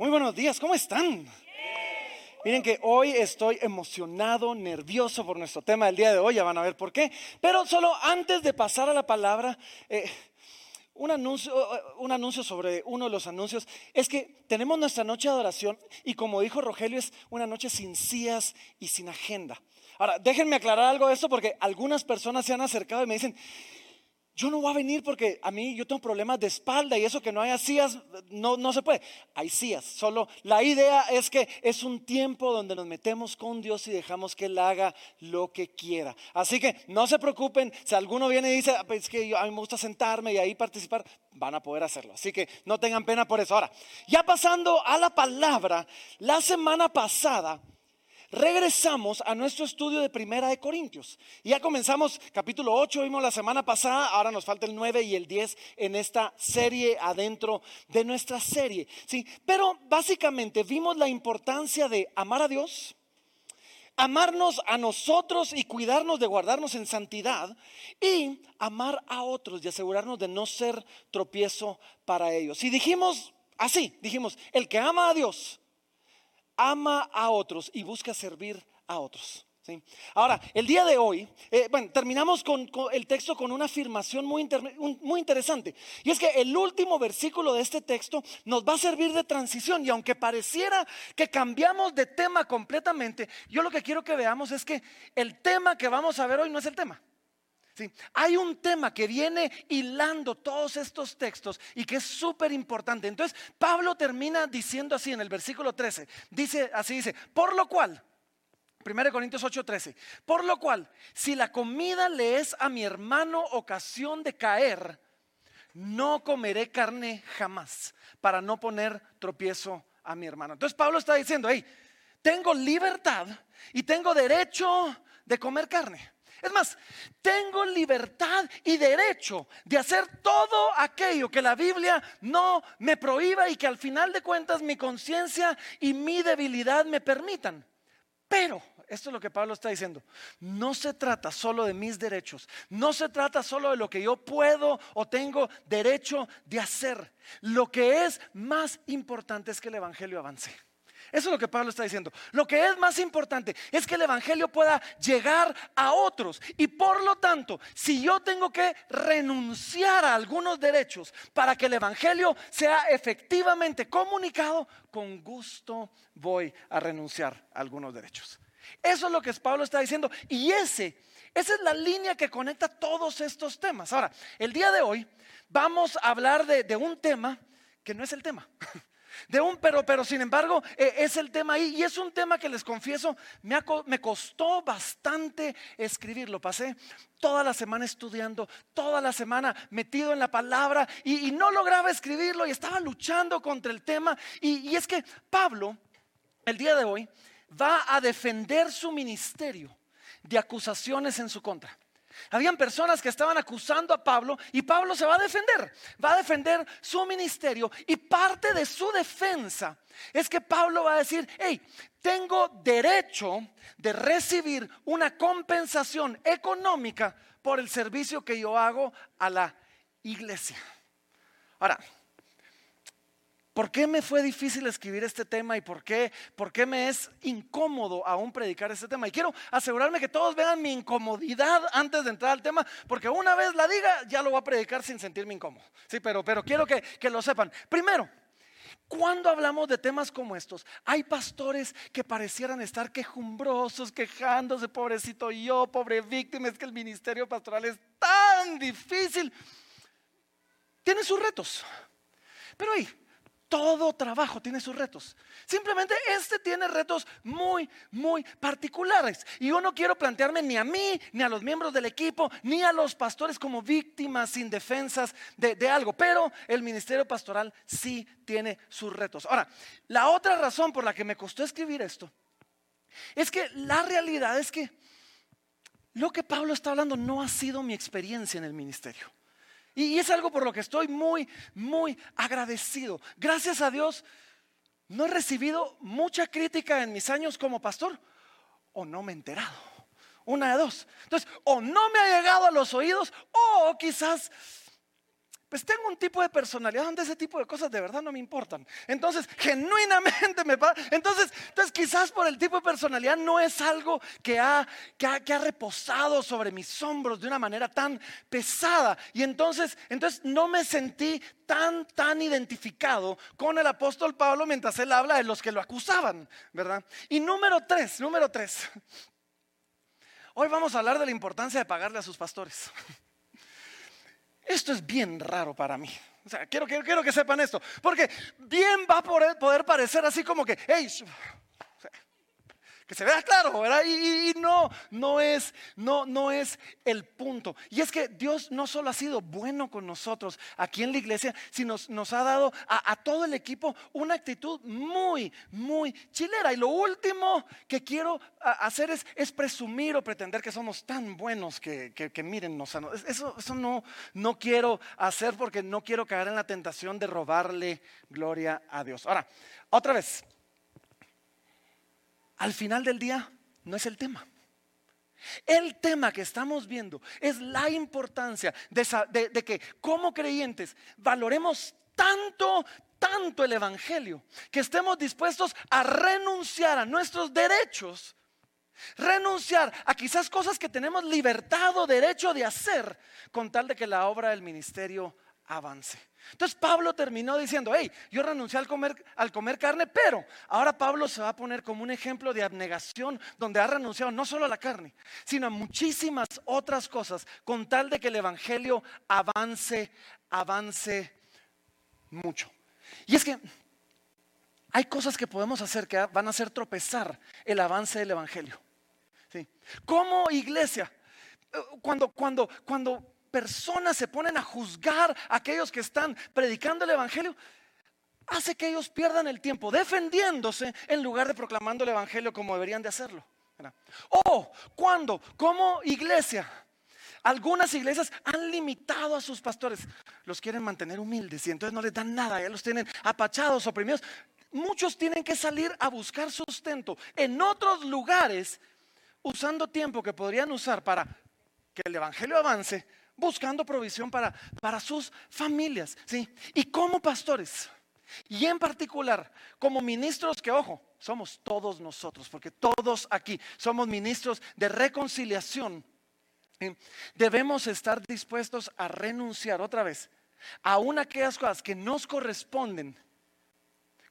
Muy buenos días, ¿cómo están? Miren que hoy estoy emocionado, nervioso por nuestro tema del día de hoy, ya van a ver por qué. Pero solo antes de pasar a la palabra, eh, un, anuncio, un anuncio sobre uno de los anuncios es que tenemos nuestra noche de adoración y como dijo Rogelio, es una noche sin sillas y sin agenda. Ahora, déjenme aclarar algo de esto porque algunas personas se han acercado y me dicen, yo no voy a venir porque a mí yo tengo problemas de espalda y eso que no haya sillas, no, no se puede. Hay sillas, solo la idea es que es un tiempo donde nos metemos con Dios y dejamos que Él haga lo que quiera. Así que no se preocupen, si alguno viene y dice, ah, pues es que a mí me gusta sentarme y ahí participar, van a poder hacerlo. Así que no tengan pena por eso. Ahora, ya pasando a la palabra, la semana pasada regresamos a nuestro estudio de Primera de Corintios. Ya comenzamos capítulo 8, vimos la semana pasada, ahora nos falta el 9 y el 10 en esta serie adentro de nuestra serie. ¿sí? Pero básicamente vimos la importancia de amar a Dios, amarnos a nosotros y cuidarnos de guardarnos en santidad y amar a otros y asegurarnos de no ser tropiezo para ellos. Y dijimos así, dijimos, el que ama a Dios, ama a otros y busca servir a otros. Ahora, el día de hoy, eh, bueno, terminamos con, el texto con una afirmación muy, muy interesante. Y es que el último versículo de este texto nos va a servir de transición. Y aunque pareciera que cambiamos de tema completamente, yo lo que quiero que veamos es que el tema que vamos a ver hoy no es el tema. Hay un tema que viene hilando todos estos textos y que es súper importante. Entonces, Pablo termina diciendo así en el versículo 13. Dice así, dice, por lo cual, 1 Corintios 8:13, por lo cual, si la comida le es a mi hermano ocasión de caer, no comeré carne jamás para no poner tropiezo a mi hermano. Entonces Pablo está diciendo, hey, tengo libertad y tengo derecho de comer carne. Es más, tengo libertad y derecho de hacer todo aquello que la Biblia no me prohíba y que al final de cuentas mi conciencia y mi debilidad me permitan. Pero, esto es lo que Pablo está diciendo, no se trata solo de mis derechos, no se trata solo de lo que yo puedo o tengo derecho de hacer. Lo que es más importante es que el Evangelio avance. Eso es lo que Pablo está diciendo. Lo que es más importante es que el Evangelio pueda llegar a otros. Y por lo tanto, si yo tengo que renunciar a algunos derechos para que el Evangelio sea efectivamente comunicado, con gusto voy a renunciar a algunos derechos. Eso es lo que Pablo está diciendo. Y ese, esa es la línea que conecta todos estos temas. Ahora, el día de hoy vamos a hablar de, de un tema que no es el tema. de un pero, pero sin embargo eh, es el tema ahí y es un tema que les confieso, me, me costó bastante escribirlo. Pasé toda la semana estudiando, toda la semana metido en la palabra y, no lograba escribirlo y estaba luchando contra el tema. y es que Pablo, el día de hoy, va a defender su ministerio de acusaciones en su contra. Habían personas que estaban acusando a Pablo y Pablo se va a defender, va a defender su ministerio y parte de su defensa es que Pablo va a decir, hey, tengo derecho de recibir una compensación económica por el servicio que yo hago a la iglesia. Ahora, ¿Por qué me fue difícil escribir este tema y por qué, por qué me es incómodo aún predicar este tema? Y quiero asegurarme que todos vean mi incomodidad antes de entrar al tema, porque una vez la diga, ya lo voy a predicar sin sentirme incómodo. Sí, pero, pero quiero que, que lo sepan. Primero, cuando hablamos de temas como estos, hay pastores que parecieran estar quejumbrosos, quejándose, pobrecito yo, pobre víctima, es que el ministerio pastoral es tan difícil. Tiene sus retos. Pero ahí, todo trabajo tiene sus retos. Simplemente este tiene retos muy, muy particulares. Y yo no quiero plantearme ni a mí, ni a los miembros del equipo, ni a los pastores como víctimas indefensas de, de algo. Pero el ministerio pastoral sí tiene sus retos. Ahora, la otra razón por la que me costó escribir esto es que la realidad es que lo que Pablo está hablando no ha sido mi experiencia en el ministerio. Y es algo por lo que estoy muy, muy agradecido. Gracias a Dios, no he recibido mucha crítica en mis años como pastor o no me he enterado. Una de dos. Entonces, o no me ha llegado a los oídos o quizás pues tengo un tipo de personalidad donde ese tipo de cosas de verdad no me importan. Entonces, genuinamente me pasa. Entonces, entonces, quizás por el tipo de personalidad no es algo que ha, que ha, que ha reposado sobre mis hombros de una manera tan pesada. Y entonces, entonces no me sentí tan, tan identificado con el apóstol Pablo mientras él habla de los que lo acusaban, ¿verdad? Y número tres, número tres. Hoy vamos a hablar de la importancia de pagarle a sus pastores. Esto es bien raro para mí. O sea, quiero, que sepan esto. Porque bien va a poder, poder parecer así como que, hey, que se vea claro, ¿verdad? Y, no, no es, no, no es el punto. Y es que Dios no solo ha sido bueno con nosotros aquí en la iglesia, sino nos, ha dado a, todo el equipo una actitud muy, muy chilera. Y lo último que quiero hacer es, es presumir o pretender que somos tan buenos que, que, que miren, eso, eso no, no quiero hacer porque no quiero caer en la tentación de robarle gloria a Dios. Ahora, otra vez, al final del día no es el tema. El tema que estamos viendo es la importancia de, que como creyentes valoremos tanto, tanto el Evangelio, que estemos dispuestos a renunciar a nuestros derechos, renunciar a quizás cosas que tenemos libertad o derecho de hacer con tal de que la obra del ministerio avance. Entonces Pablo terminó diciendo, hey, yo renuncié al comer, al comer carne, pero ahora Pablo se va a poner como un ejemplo de abnegación donde ha renunciado no solo a la carne, sino a muchísimas otras cosas con tal de que el Evangelio avance, avance mucho. Y es que hay cosas que podemos hacer que van a hacer tropezar el avance del Evangelio. ¿Sí? Como iglesia, eh, cuando, cuando, cuando personas se ponen a juzgar a aquellos que están predicando el Evangelio, hace que ellos pierdan el tiempo defendiéndose en lugar de proclamando el Evangelio como deberían de hacerlo. O cuando, como iglesia, algunas iglesias han limitado a sus pastores, los quieren mantener humildes y entonces no les dan nada, ya los tienen apachados, oprimidos. Muchos tienen que salir a buscar sustento en otros lugares usando tiempo que podrían usar para que el Evangelio avance, buscando provisión para, para sus familias. ¿sí? Y como pastores, y en particular como ministros que, ojo, somos todos nosotros, porque todos aquí somos ministros de reconciliación, debemos estar dispuestos a renunciar otra vez a una aquellas cosas que nos corresponden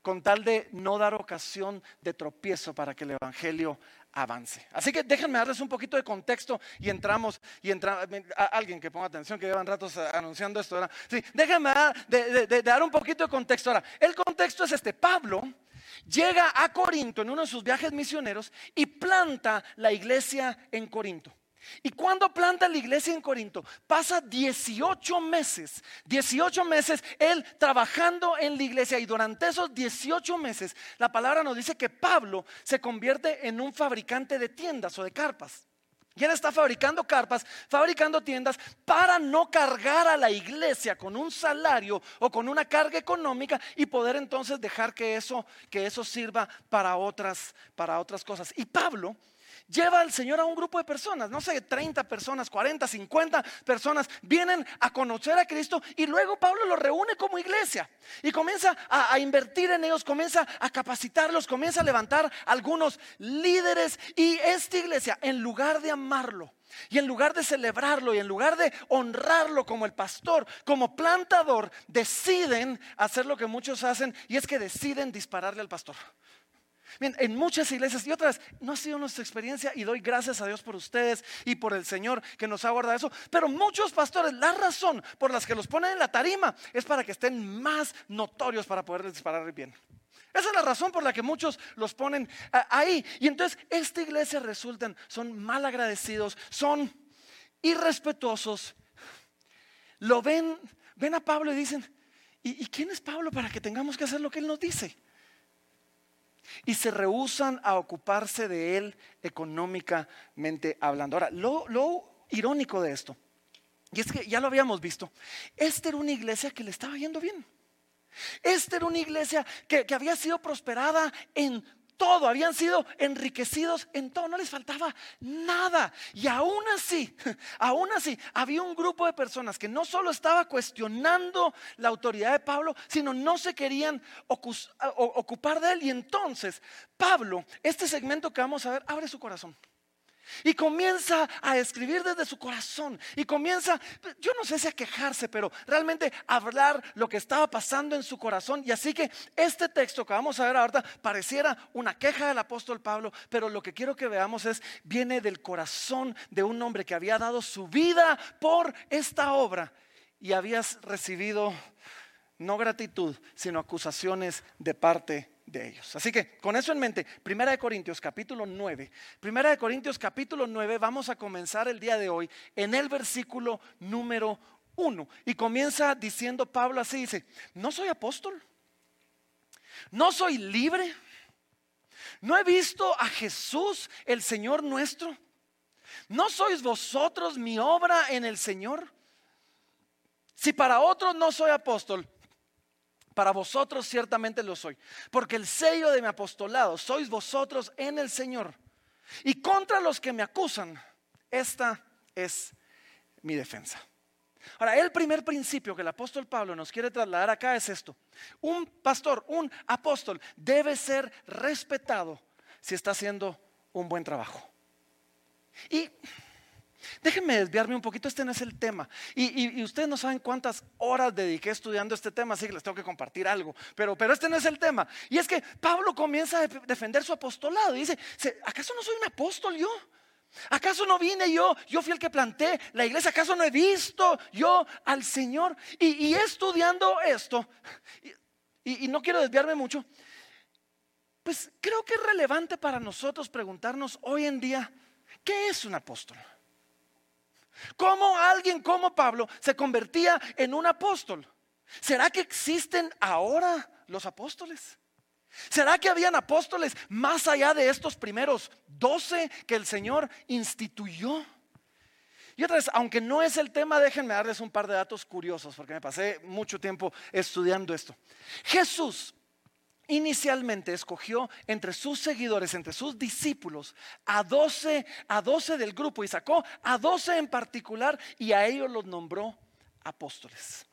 con tal de no dar ocasión de tropiezo para que el Evangelio avance. Así que déjenme darles un poquito de contexto y entramos, y entra, alguien que ponga atención, que llevan ratos anunciando esto. Sí, déjenme dar, de, dar un poquito de contexto. Ahora, el contexto es este, Pablo llega a Corinto en uno de sus viajes misioneros y planta la iglesia en Corinto. Y cuando planta la iglesia en Corinto, pasa 18 meses, 18 meses él trabajando en la iglesia y durante esos 18 meses la palabra nos dice que Pablo se convierte en un fabricante de tiendas o de carpas. Y él está fabricando carpas, fabricando tiendas para no cargar a la iglesia con un salario o con una carga económica y poder entonces dejar que eso, que eso sirva para otras, para otras cosas. Y Pablo lleva al Señor a un grupo de personas, no sé, 30 personas, 40, 50 personas, vienen a conocer a Cristo y luego Pablo los reúne como iglesia y comienza a, invertir en ellos, comienza a capacitarlos, comienza a levantar algunos líderes y esta iglesia, en lugar de amarlo, y en lugar de celebrarlo y en lugar de honrarlo como el pastor, como plantador, deciden hacer lo que muchos hacen y es que deciden dispararle al pastor en muchas iglesias y otras no ha sido nuestra experiencia y doy gracias a Dios por ustedes y por el Señor que nos ha guardado eso. Pero muchos pastores, la razón por las que los ponen en la tarima es para que estén más notorios para poderles disparar bien. Esa es la razón por la que muchos los ponen ahí. Y entonces esta iglesia resultan, son mal agradecidos, son irrespetuosos. Lo ven, ven a Pablo y dicen, ¿y, ¿y quién es Pablo para que tengamos que hacer lo que él nos dice? Y se rehusan a ocuparse de él económicamente hablando. Ahora, lo, irónico de esto, y es que ya lo habíamos visto, esta era una iglesia que le estaba yendo bien. Esta era una iglesia que, había sido prosperada en todo, habían sido enriquecidos en todo, no les faltaba nada. Y aún así, aún así, había un grupo de personas que no solo estaba cuestionando la autoridad de Pablo, sino no se querían ocupar de él. Y entonces, Pablo, este segmento que vamos a ver, abre su corazón. Y comienza a escribir desde su corazón. Y comienza, yo no sé si a quejarse, pero realmente hablar lo que estaba pasando en su corazón. Y así que este texto que vamos a ver ahorita pareciera una queja del apóstol Pablo, pero lo que quiero que veamos es, viene del corazón de un hombre que había dado su vida por esta obra y habías recibido no gratitud, sino acusaciones de parte de ellos. Así que con eso en mente, Primera de Corintios capítulo 9, Primera de Corintios capítulo 9, vamos a comenzar el día de hoy en el versículo número 1. Y comienza diciendo Pablo así, dice, no soy apóstol, no soy libre, no he visto a Jesús el Señor nuestro, no sois vosotros mi obra en el Señor. Si para otros no soy apóstol, para vosotros ciertamente lo soy, porque el sello de mi apostolado sois vosotros en el Señor. Y contra los que me acusan, esta es mi defensa. Ahora, el primer principio que el apóstol Pablo nos quiere trasladar acá es esto. Un pastor, un apóstol, debe ser respetado si está haciendo un buen trabajo. Y Déjenme desviarme un poquito, este no es el tema. Y, ustedes no saben cuántas horas dediqué estudiando este tema, así que les tengo que compartir algo. Pero, pero este no es el tema. Y es que Pablo comienza a defender su apostolado y dice, ¿acaso no soy un apóstol yo? ¿Acaso no vine yo? Yo fui el que planté la iglesia. ¿Acaso no he visto yo al Señor? Y, estudiando esto, y no quiero desviarme mucho, pues creo que es relevante para nosotros preguntarnos hoy en día, ¿qué es un apóstol? ¿Cómo alguien como Pablo se convertía en un apóstol? ¿Será que existen ahora los apóstoles? ¿Será que habían apóstoles más allá de estos primeros doce que el Señor instituyó? Y otra vez, aunque no es el tema, déjenme darles un par de datos curiosos, porque me pasé mucho tiempo estudiando esto. Jesús inicialmente escogió entre sus seguidores, entre sus discípulos, a 12, a 12 del grupo y sacó a 12 en particular y a ellos los nombró apóstoles.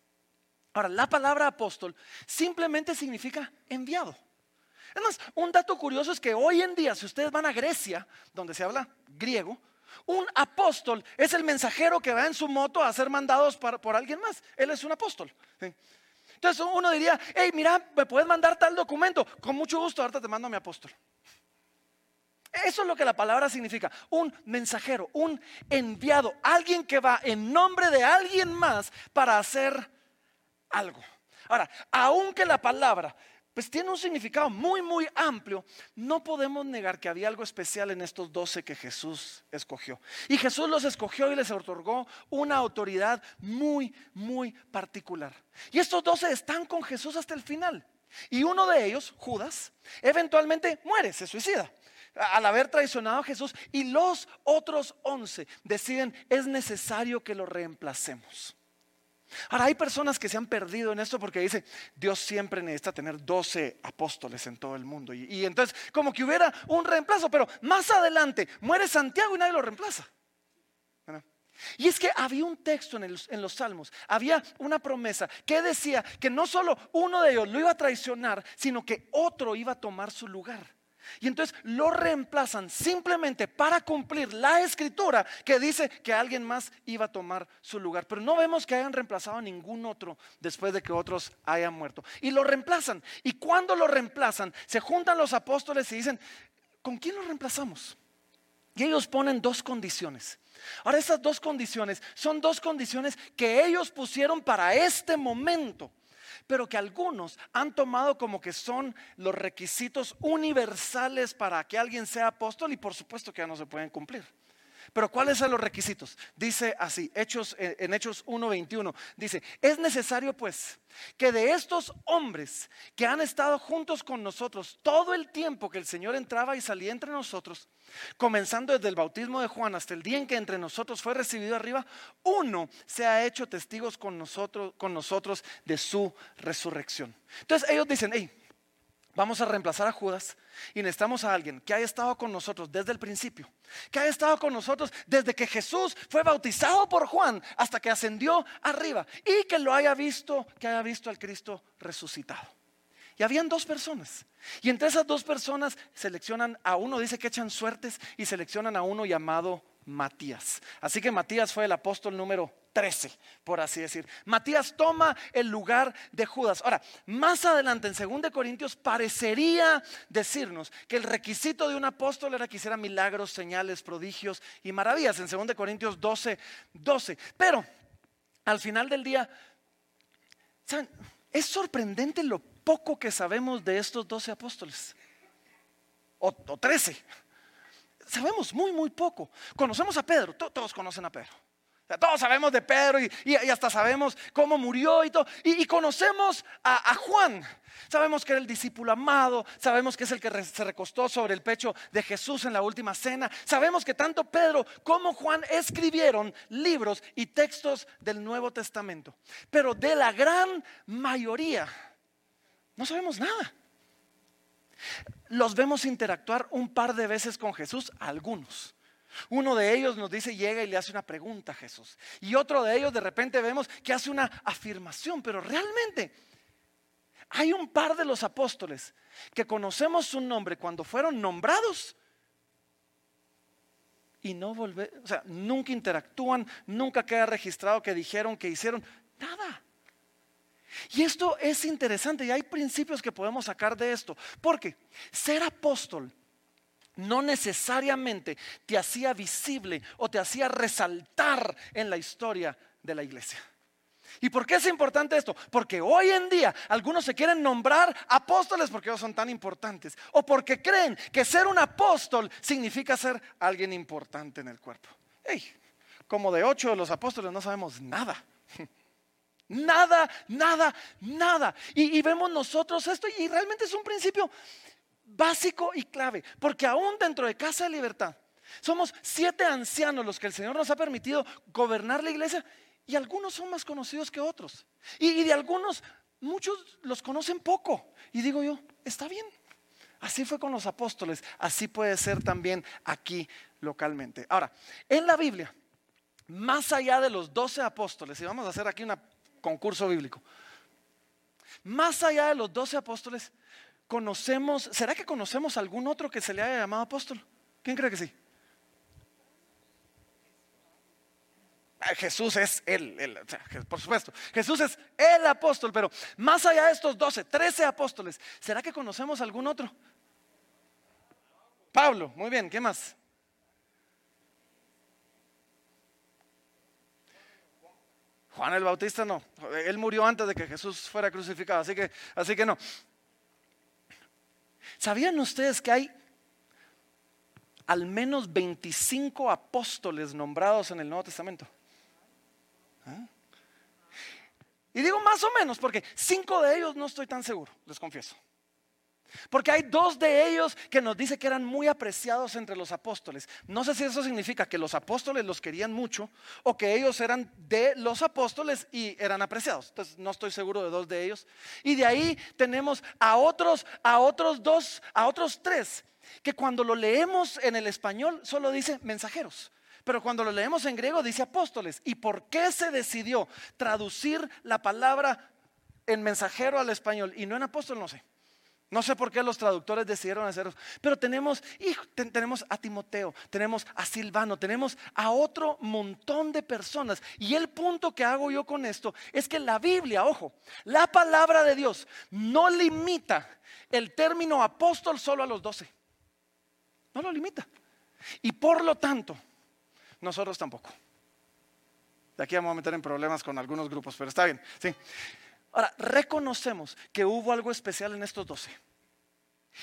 Ahora, la palabra apóstol simplemente significa enviado. Es más, un dato curioso es que hoy en día, si ustedes van a Grecia, donde se habla griego, un apóstol es el mensajero que va en su moto a ser mandados por alguien más. Él es un apóstol. Entonces uno diría, hey, mira, me puedes mandar tal documento. Con mucho gusto, ahorita te mando a mi apóstol. Eso es lo que la palabra significa. Un mensajero, un enviado, alguien que va en nombre de alguien más para hacer algo. Ahora, aunque la palabra pues tiene un significado muy, muy amplio. No podemos negar que había algo especial en estos doce que Jesús escogió. Y Jesús los escogió y les otorgó una autoridad muy, muy particular. Y estos doce están con Jesús hasta el final. Y uno de ellos, Judas, eventualmente muere, se suicida al haber traicionado a Jesús. Y los otros once deciden, es necesario que lo reemplacemos. Ahora, hay personas que se han perdido en esto porque dice, Dios siempre necesita tener 12 apóstoles en todo el mundo. Y, entonces, como que hubiera un reemplazo, pero más adelante muere Santiago y nadie lo reemplaza. Y es que había un texto en, en, los salmos, había una promesa que decía que no solo uno de ellos lo iba a traicionar, sino que otro iba a tomar su lugar. Y entonces lo reemplazan simplemente para cumplir la escritura que dice que alguien más iba a tomar su lugar. Pero no vemos que hayan reemplazado a ningún otro después de que otros hayan muerto. Y lo reemplazan. Y cuando lo reemplazan, se juntan los apóstoles y dicen, ¿con quién lo reemplazamos? Y ellos ponen dos condiciones. Ahora esas dos condiciones son dos condiciones que ellos pusieron para este momento pero que algunos han tomado como que son los requisitos universales para que alguien sea apóstol y por supuesto que ya no se pueden cumplir. Pero ¿cuáles son los requisitos? Dice así, Hechos, eh, en Hechos 1.21, dice, es necesario pues que de estos hombres que han estado juntos con nosotros todo el tiempo que el Señor entraba y salía entre nosotros, comenzando desde el bautismo de Juan hasta el día en que entre nosotros fue recibido arriba, uno se ha hecho testigos con nosotros, con nosotros de su resurrección. Entonces ellos dicen, hey, Vamos a reemplazar a Judas y necesitamos a alguien que haya estado con nosotros desde el principio, que haya estado con nosotros desde que Jesús fue bautizado por Juan hasta que ascendió arriba y que lo haya visto, que haya visto al Cristo resucitado. Y habían dos personas. Y entre esas dos personas seleccionan a uno, dice que echan suertes y seleccionan a uno llamado Matías. Así que Matías fue el apóstol número 13, por así decir. Matías toma el lugar de Judas. Ahora, más adelante en 2 Corintios parecería decirnos que el requisito de un apóstol era que hiciera milagros, señales, prodigios y maravillas en 2 Corintios 12, 12. Pero al final del día, es sorprendente lo poco que sabemos de estos 12 apóstoles. O, o 13. Sabemos muy, muy poco. Conocemos a Pedro, todos conocen a Pedro todos sabemos de Pedro y, hasta sabemos cómo murió y todo. Y, conocemos a, Juan. Sabemos que era el discípulo amado. Sabemos que es el que se recostó sobre el pecho de Jesús en la última cena. Sabemos que tanto Pedro como Juan escribieron libros y textos del Nuevo Testamento. Pero de la gran mayoría no sabemos nada. Los vemos interactuar un par de veces con Jesús, algunos. Uno de ellos nos dice, llega y le hace una pregunta a Jesús. Y otro de ellos de repente vemos que hace una afirmación, pero realmente hay un par de los apóstoles que conocemos su nombre cuando fueron nombrados y no volver, o sea, nunca interactúan, nunca queda registrado que dijeron, que hicieron, nada. Y esto es interesante y hay principios que podemos sacar de esto, porque ser apóstol no necesariamente te hacía visible o te hacía resaltar en la historia de la iglesia. ¿Y por qué es importante esto? Porque hoy en día algunos se quieren nombrar apóstoles porque ellos son tan importantes. O porque creen que ser un apóstol significa ser alguien importante en el cuerpo. como de ocho de los apóstoles no sabemos nada. Nada, nada, nada. Y, y vemos nosotros esto y realmente es un principio básico y clave, porque aún dentro de Casa de Libertad, somos siete ancianos los que el Señor nos ha permitido gobernar la iglesia y algunos son más conocidos que otros. Y, de algunos, muchos los conocen poco. Y digo yo, está bien. Así fue con los apóstoles, así puede ser también aquí localmente. Ahora, en la Biblia, más allá de los doce apóstoles, y vamos a hacer aquí un concurso bíblico, más allá de los doce apóstoles, conocemos, ¿será que conocemos algún otro que se le haya llamado apóstol? ¿Quién cree que sí? Ah, Jesús es él, por supuesto. Jesús es el apóstol, pero más allá de estos 12, 13 apóstoles, ¿será que conocemos algún otro? Pablo, muy bien, ¿qué más? Juan el Bautista no, él murió antes de que Jesús fuera crucificado, así que, así que no. ¿Sabían ustedes que hay al menos 25 apóstoles nombrados en el Nuevo Testamento? ¿Ah? Y digo más o menos porque cinco de ellos no estoy tan seguro, les confieso. Porque hay dos de ellos que nos dice que eran muy apreciados entre los apóstoles. No sé si eso significa que los apóstoles los querían mucho o que ellos eran de los apóstoles y eran apreciados. Entonces no estoy seguro de dos de ellos. Y de ahí tenemos a otros, a otros dos, a otros tres, que cuando lo leemos en el español solo dice mensajeros. Pero cuando lo leemos en griego dice apóstoles. ¿Y por qué se decidió traducir la palabra en mensajero al español y no en apóstol? No sé. No sé por qué los traductores decidieron hacerlo, pero tenemos, tenemos a Timoteo, tenemos a Silvano, tenemos a otro montón de personas. Y el punto que hago yo con esto es que la Biblia, ojo, la palabra de Dios no limita el término apóstol solo a los doce. No lo limita. Y por lo tanto, nosotros tampoco. De aquí vamos a meter en problemas con algunos grupos, pero está bien. Sí. Ahora, reconocemos que hubo algo especial en estos doce.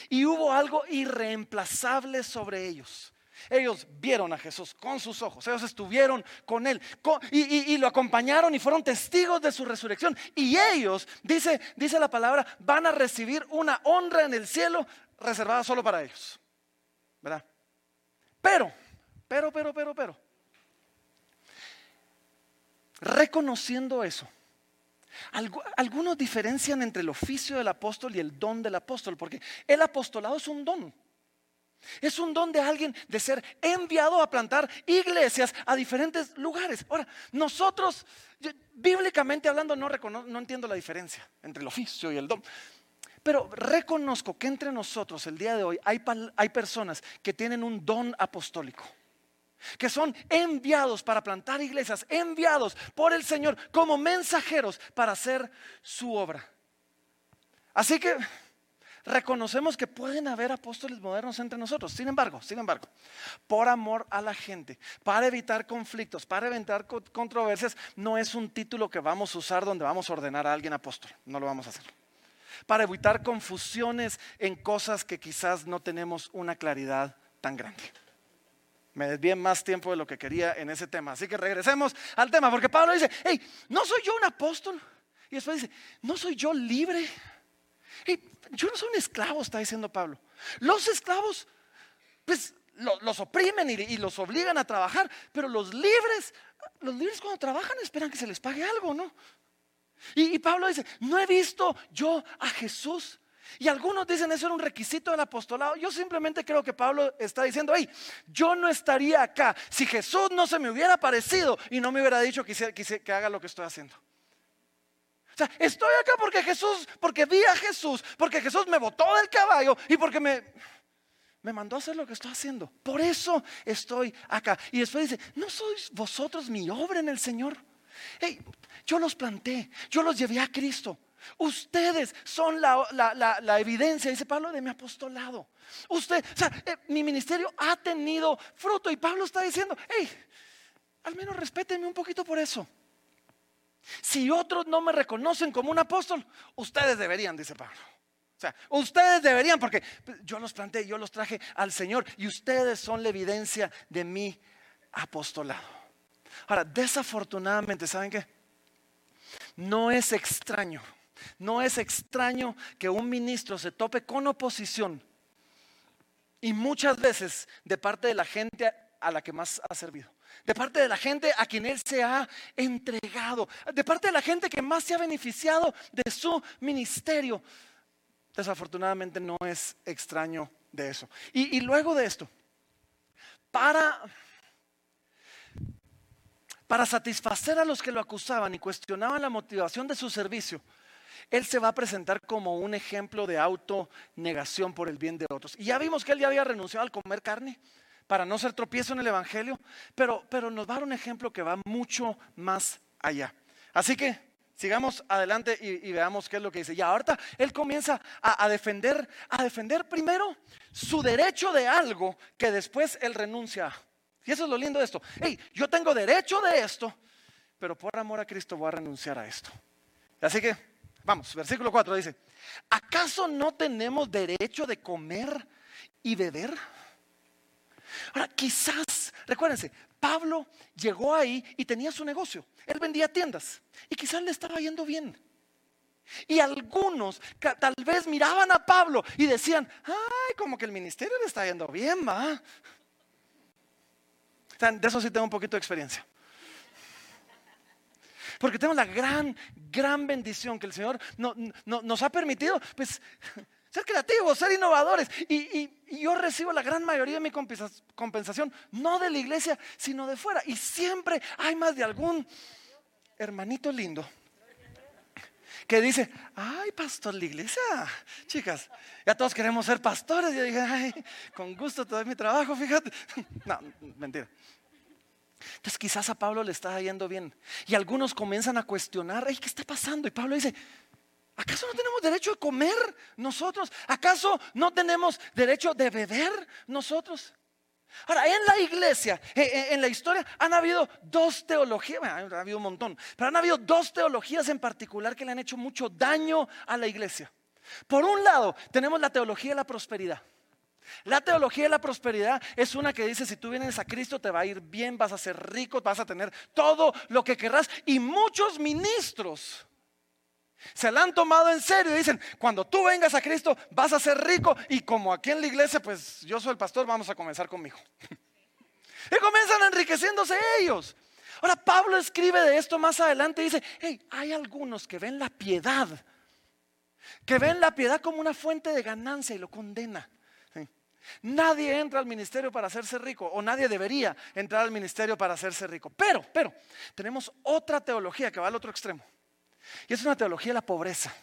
Y hubo algo irreemplazable sobre ellos. Ellos vieron a Jesús con sus ojos, ellos estuvieron con Él y, lo acompañaron y fueron testigos de su resurrección. Y ellos, dice, dice la palabra, van a recibir una honra en el cielo reservada solo para ellos. ¿Verdad? Pero, pero, pero, pero, pero, reconociendo eso, algunos diferencian entre el oficio del apóstol y el don del apóstol, porque el apostolado es un don. Es un don de alguien de ser enviado a plantar iglesias a diferentes lugares. Ahora, nosotros, bíblicamente hablando, no, no entiendo la diferencia entre el oficio y el don. Pero reconozco que entre nosotros el día de hoy hay, hay personas que tienen un don apostólico que son enviados para plantar iglesias, enviados por el Señor como mensajeros para hacer su obra. Así que reconocemos que pueden haber apóstoles modernos entre nosotros. Sin embargo, sin embargo, por amor a la gente, para evitar conflictos, para evitar controversias, no es un título que vamos a usar donde vamos a ordenar a alguien apóstol. No lo vamos a hacer. Para evitar confusiones en cosas que quizás no tenemos una claridad tan grande. Me desvié más tiempo de lo que quería en ese tema. Así que regresemos al tema, porque Pablo dice, hey, ¿no soy yo un apóstol? Y después dice, ¿no soy yo libre? yo no soy un esclavo, está diciendo Pablo. Los esclavos, pues los oprimen y, los obligan a trabajar, pero los libres, los libres cuando trabajan esperan que se les pague algo, ¿no? Y, y Pablo dice, no he visto yo a Jesús. Y algunos dicen eso era un requisito del apostolado. Yo simplemente creo que Pablo está diciendo, hey, yo no estaría acá si Jesús no se me hubiera aparecido y no me hubiera dicho que, que haga lo que estoy haciendo. O sea, estoy acá porque Jesús, porque vi a Jesús, porque Jesús me botó del caballo y porque me, me mandó a hacer lo que estoy haciendo. Por eso estoy acá. Y después dice, ¿no sois vosotros mi obra en el Señor? Hey, yo los planté, yo los llevé a Cristo. Ustedes son la, evidencia, dice Pablo, de mi apostolado. Usted, o sea, eh, mi ministerio ha tenido fruto y Pablo está diciendo, hey, al menos respétenme un poquito por eso. Si otros no me reconocen como un apóstol, ustedes deberían, dice Pablo. O sea, ustedes deberían, porque yo los planté, yo los traje al Señor y ustedes son la evidencia de mi apostolado. Ahora, desafortunadamente, ¿saben qué? No es extraño, no es extraño que un ministro se tope con oposición y muchas veces de parte de la gente a la que más ha servido de parte de la gente a quien Él se ha entregado, de parte de la gente que más se ha beneficiado de su ministerio. Desafortunadamente no es extraño de eso. Y, luego de esto, para, para satisfacer a los que lo acusaban y cuestionaban la motivación de su servicio, él se va a presentar como un ejemplo de autonegación por el bien de otros. Y ya vimos que él ya había renunciado al comer carne para no ser tropiezo en el Evangelio, pero, pero nos va a dar un ejemplo que va mucho más allá. Así que sigamos adelante y, veamos qué es lo que dice. Y ahorita él comienza a, defender, a defender primero su derecho de algo que después él renuncia. Y eso es lo lindo de esto. Hey, yo tengo derecho de esto, pero por amor a Cristo voy a renunciar a esto. Así que, vamos, versículo 4 dice, ¿acaso no tenemos derecho de comer y beber? Ahora, quizás, recuérdense, Pablo llegó ahí y tenía su negocio. Él vendía tiendas y quizás le estaba yendo bien. Y algunos tal vez miraban a Pablo y decían, ay, como que el ministerio le está yendo bien, va. De eso sí tengo un poquito de experiencia. Porque tenemos la gran, gran bendición que el Señor nos ha permitido, pues, ser creativos, ser innovadores. Y, yo recibo la gran mayoría de mi compensación, no de la iglesia, sino de fuera. Y siempre hay más de algún hermanito lindo que dice, ay, pastor, la iglesia, chicas, ya todos queremos ser pastores. Y yo dije, ay, con gusto te doy mi trabajo, fíjate. No, mentira. Entonces quizás a Pablo le está yendo bien. Y algunos comienzan a cuestionar, ay, ¿qué está pasando? Y Pablo dice, ¿Acaso no tenemos derecho de comer nosotros? ¿Acaso no tenemos derecho de beber nosotros? Ahora, en la iglesia, eh, eh, en la historia, han habido dos teologías, bueno, ha habido un montón, pero han habido dos teologías en particular que le han hecho mucho daño a la iglesia. Por un lado, tenemos la teología de la prosperidad. La teología de la prosperidad es una que dice, si tú vienes a Cristo te va a ir bien, vas a ser rico, vas a tener todo lo que querrás. Y muchos ministros se la han tomado en serio y dicen, cuando tú vengas a Cristo vas a ser rico y como aquí en la iglesia, pues yo soy el pastor, vamos a comenzar conmigo. y comienzan enriqueciéndose ellos. Ahora Pablo escribe de esto más adelante y dice, hey, hay algunos que ven la piedad, que ven la piedad como una fuente de ganancia y lo condena. Nadie entra al ministerio para hacerse rico o nadie debería entrar al ministerio para hacerse rico. Pero, pero, tenemos otra teología que va al otro extremo. Y es una teología de la pobreza.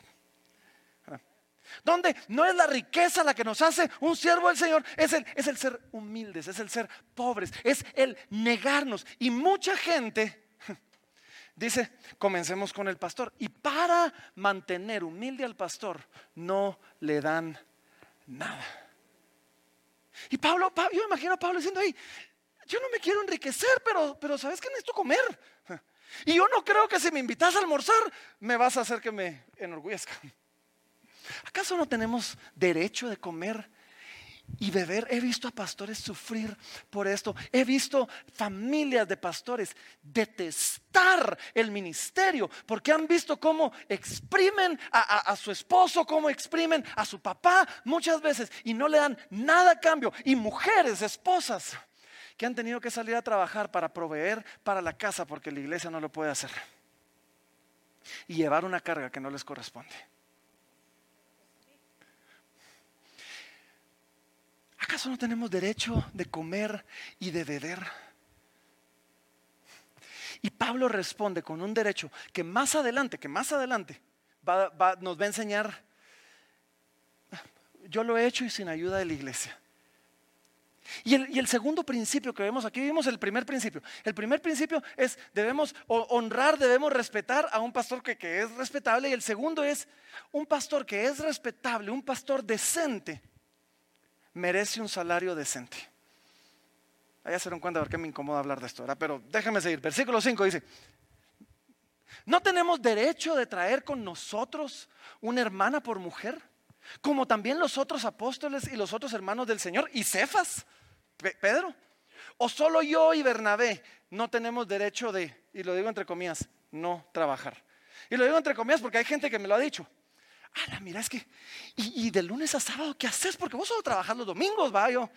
Donde no es la riqueza la que nos hace un siervo del Señor, es el, es el ser humildes, es el ser pobres, es el negarnos. Y mucha gente dice, comencemos con el pastor. Y para mantener humilde al pastor, no le dan nada. Y Pablo, yo me imagino a Pablo diciendo, yo no me quiero enriquecer, pero, pero ¿sabes que necesito comer? Y yo no creo que si me invitas a almorzar, me vas a hacer que me enorgullezca. ¿Acaso no tenemos derecho de comer y beber? He visto a pastores sufrir por esto. He visto familias de pastores detestar el ministerio porque han visto cómo exprimen a, su esposo, cómo exprimen a su papá muchas veces y no le dan nada a cambio. Y mujeres, esposas, que han tenido que salir a trabajar para proveer para la casa porque la iglesia no lo puede hacer. Y llevar una carga que no les corresponde. ¿Acaso no tenemos derecho de comer y de beber? Y Pablo responde con un derecho que más adelante, que más adelante nos va a enseñar, yo lo he hecho y sin ayuda de la iglesia. Y el, segundo principio que vemos aquí, vimos el primer principio. El primer principio es, debemos honrar, debemos respetar a un pastor que es respetable. Y el segundo es, un pastor que es respetable, un pastor decente, merece un salario decente. Ahí se dan cuenta de por qué me incomoda hablar de esto, ¿verdad? Pero déjame seguir. Versículo 5 dice, ¿no tenemos derecho de traer con nosotros una hermana por mujer? Como también los otros apóstoles y los otros hermanos del Señor y Cefas, Pedro. ¿O solo yo y Bernabé no tenemos derecho de, y lo digo entre comillas, no trabajar? Y lo digo entre comillas porque hay gente que me lo ha dicho. Mira, es que, y, de lunes a sábado, ¿qué haces? Porque vos solo trabajas los domingos, va yo.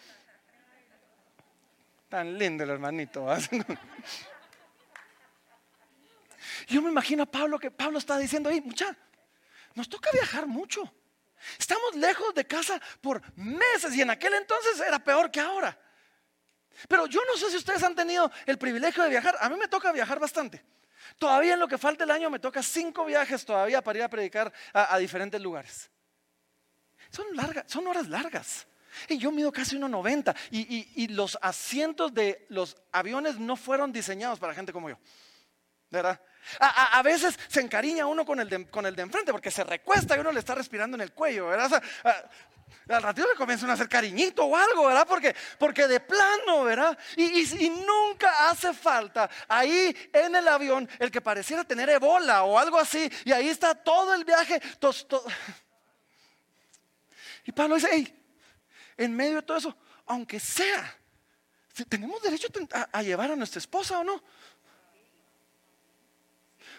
Tan lindo el hermanito. Yo me imagino a Pablo que Pablo está diciendo, ahí, mucha, nos toca viajar mucho. Estamos lejos de casa por meses y en aquel entonces era peor que ahora. Pero yo no sé si ustedes han tenido el privilegio de viajar. A mí me toca viajar bastante. Todavía en lo que falta el año me toca cinco viajes todavía para ir a predicar a, diferentes lugares. Son, largas, son horas largas. Y yo mido casi 1,90 y, y, los asientos de los aviones no fueron diseñados para gente como yo. ¿Verdad? A, veces se encariña uno con el, de, con el de enfrente porque se recuesta y uno le está respirando en el cuello. ¿verdad? Al ratito le comienzan a hacer cariñito o algo, ¿verdad? Porque, porque de plano, ¿verdad? Y, y, nunca hace falta ahí en el avión el que pareciera tener ebola o algo así. Y ahí está todo el viaje. Y Pablo dice, hey, en medio de todo eso, aunque sea, tenemos derecho a llevar a nuestra esposa o no.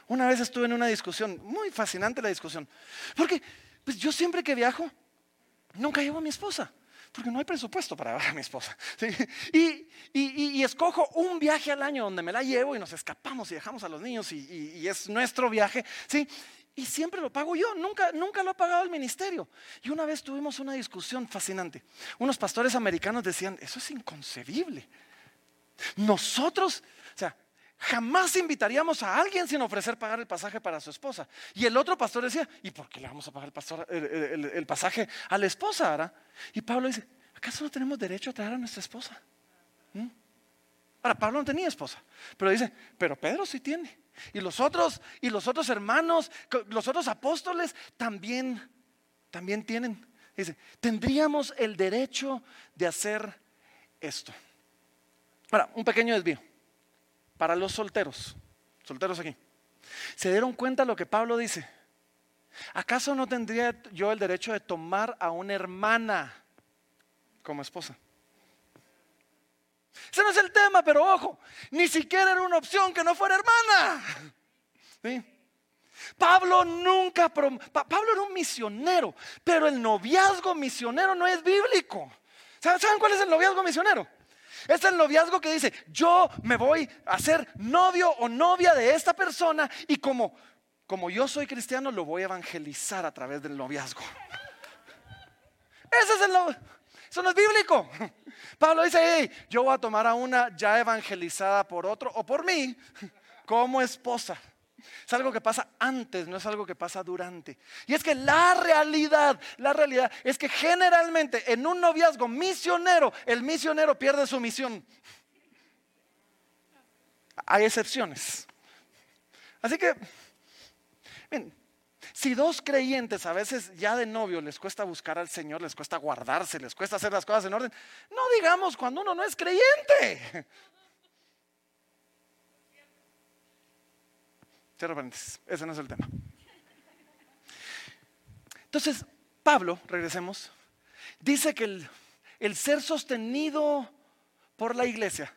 Una vez estuve en una discusión, muy fascinante la discusión, porque pues yo siempre que viajo, nunca llevo a mi esposa, porque no hay presupuesto para llevar a mi esposa. Y, escojo un viaje al año donde me la llevo y nos escapamos y dejamos a los niños y, es nuestro viaje. ¿sí? Y siempre lo pago yo, nunca, nunca lo ha pagado el ministerio. Y una vez tuvimos una discusión fascinante. Unos pastores americanos decían, eso es inconcebible. Nosotros, Jamás invitaríamos a alguien sin ofrecer pagar el pasaje para su esposa. Y el otro pastor decía, ¿y por qué le vamos a pagar el, pasaje a la esposa? Y Pablo dice, ¿acaso no tenemos derecho a traer a nuestra esposa? ¿Mm? Ahora, Pablo no tenía esposa, pero dice, pero Pedro sí tiene. Y los otros, y los otros hermanos, los otros apóstoles también, también tienen. Dice, tendríamos el derecho de hacer esto. Ahora, un pequeño desvío para los solteros, solteros aquí, ¿se dieron cuenta lo que Pablo dice? ¿Acaso no tendría yo el derecho de tomar a una hermana como esposa? Ese no es el tema, pero ojo, ni siquiera era una opción que no fuera hermana. Pablo nunca, Pablo era un misionero, pero el noviazgo misionero no es bíblico. ¿Saben cuál es el noviazgo misionero? Es el noviazgo que dice, yo me voy a ser novio o novia de esta persona y como, como yo soy cristiano lo voy a evangelizar a través del noviazgo. Ese es el. Eso no es bíblico. Pablo dice, hey, yo voy a tomar a una ya evangelizada por otro o por mí como esposa. Es algo que pasa antes, no es algo que pasa durante. Y es que la realidad, la realidad es que generalmente en un noviazgo misionero, el misionero pierde su misión. Hay excepciones. Así que, bien, si dos creyentes a veces ya de novio les cuesta buscar al Señor, les cuesta guardarse, les cuesta hacer las cosas en orden, no digamos cuando uno no es creyente. Cierro paréntesis, ese no es el tema. Entonces, Pablo, regresemos, dice que el, ser sostenido por la iglesia,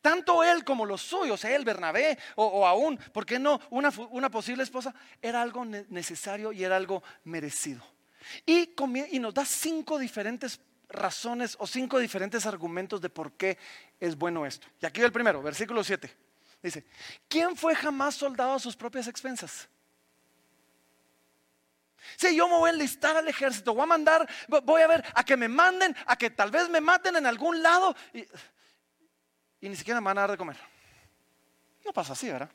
tanto él como los suyos, él, Bernabé, o, aún, ¿por qué no? Una, posible esposa, era algo necesario y era algo merecido. Y, y nos da cinco diferentes razones o cinco diferentes argumentos de por qué es bueno esto. Y aquí el primero, versículo 7. Dice, ¿quién fue jamás soldado a sus propias expensas? Si yo me voy a enlistar al ejército, voy a mandar, voy a ver a que me manden, a que tal vez me maten en algún lado y, ni siquiera me van a dar de comer. No pasa así, ¿verdad?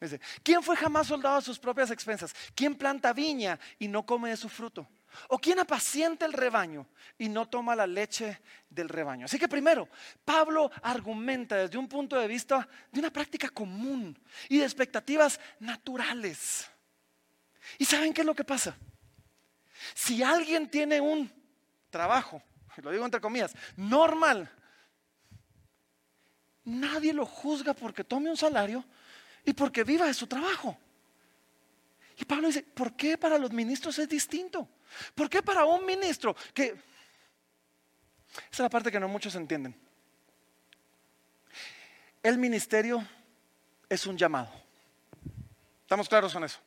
Dice, ¿quién fue jamás soldado a sus propias expensas? ¿Quién planta viña y no come de su fruto? ¿O quién apacienta el rebaño y no toma la leche del rebaño? Así que primero, Pablo argumenta desde un punto de vista de una práctica común y de expectativas naturales. ¿Y saben qué es lo que pasa? Si alguien tiene un trabajo, lo digo entre comillas, normal, nadie lo juzga porque tome un salario y porque viva de su trabajo. Y Pablo dice, ¿por qué para los ministros es distinto? ¿Por qué para un ministro que... Esa es la parte que no muchos entienden. El ministerio es un llamado. ¿Estamos claros con eso?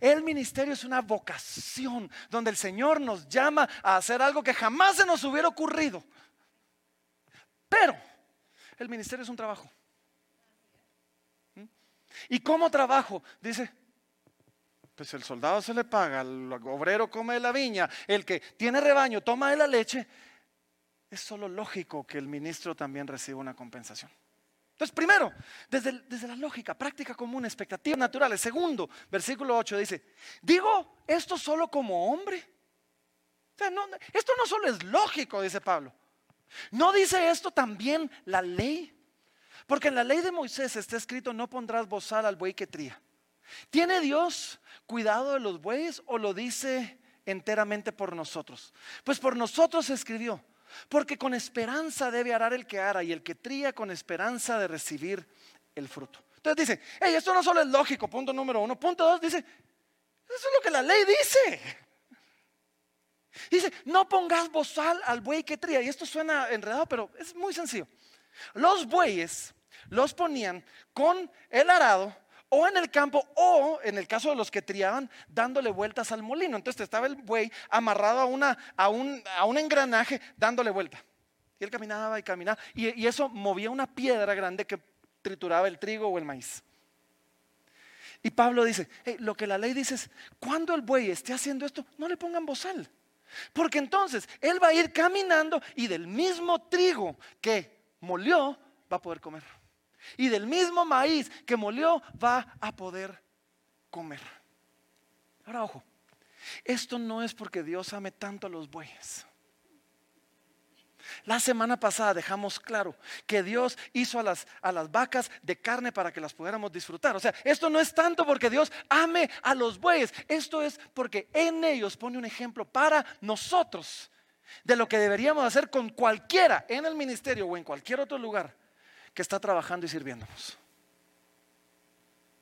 El ministerio es una vocación donde el Señor nos llama a hacer algo que jamás se nos hubiera ocurrido. Pero el ministerio es un trabajo. ¿Mm? ¿Y cómo trabajo? Dice, pues el soldado se le paga, el obrero come de la viña, el que tiene rebaño toma de la leche. Es solo lógico que el ministro también reciba una compensación. Entonces, primero, desde, desde, la lógica, práctica común, expectativas naturales. Segundo, versículo 8 dice, digo esto solo como hombre. esto no solo es lógico, dice Pablo. ¿No dice esto también la ley? Porque en la ley de Moisés está escrito, no pondrás bozal al buey que tría. ¿Tiene Dios cuidado de los bueyes o lo dice enteramente por nosotros? Pues por nosotros escribió, porque con esperanza debe arar el que ara y el que tría con esperanza de recibir el fruto. Entonces dice, hey, esto no solo es lógico, punto número uno. Punto dos, dice, eso es lo que la ley dice. Dice, no pongas bozal al buey que tría. Y esto suena enredado, pero es muy sencillo. Los bueyes los ponían con el arado o en el campo o en el caso de los que triaban dándole vueltas al molino. Entonces estaba el buey amarrado a, una, un engranaje dándole vuelta. Y él caminaba y caminaba y, eso movía una piedra grande que trituraba el trigo o el maíz. Y Pablo dice, lo que la ley dice es, cuando el buey esté haciendo esto, no le pongan bozal. Porque entonces él va a ir caminando y del mismo trigo que molió va a poder comer. Y del mismo maíz que molió va a poder comer. Ahora ojo, esto no es porque Dios ame tanto a los bueyes. La semana pasada dejamos claro que Dios hizo a las, a las, vacas de carne para que las pudiéramos disfrutar. O sea, esto no es tanto porque Dios ame a los bueyes, esto es porque en ellos pone un ejemplo para nosotros de lo que deberíamos hacer con cualquiera en el ministerio o en cualquier otro lugar que está trabajando y sirviéndonos.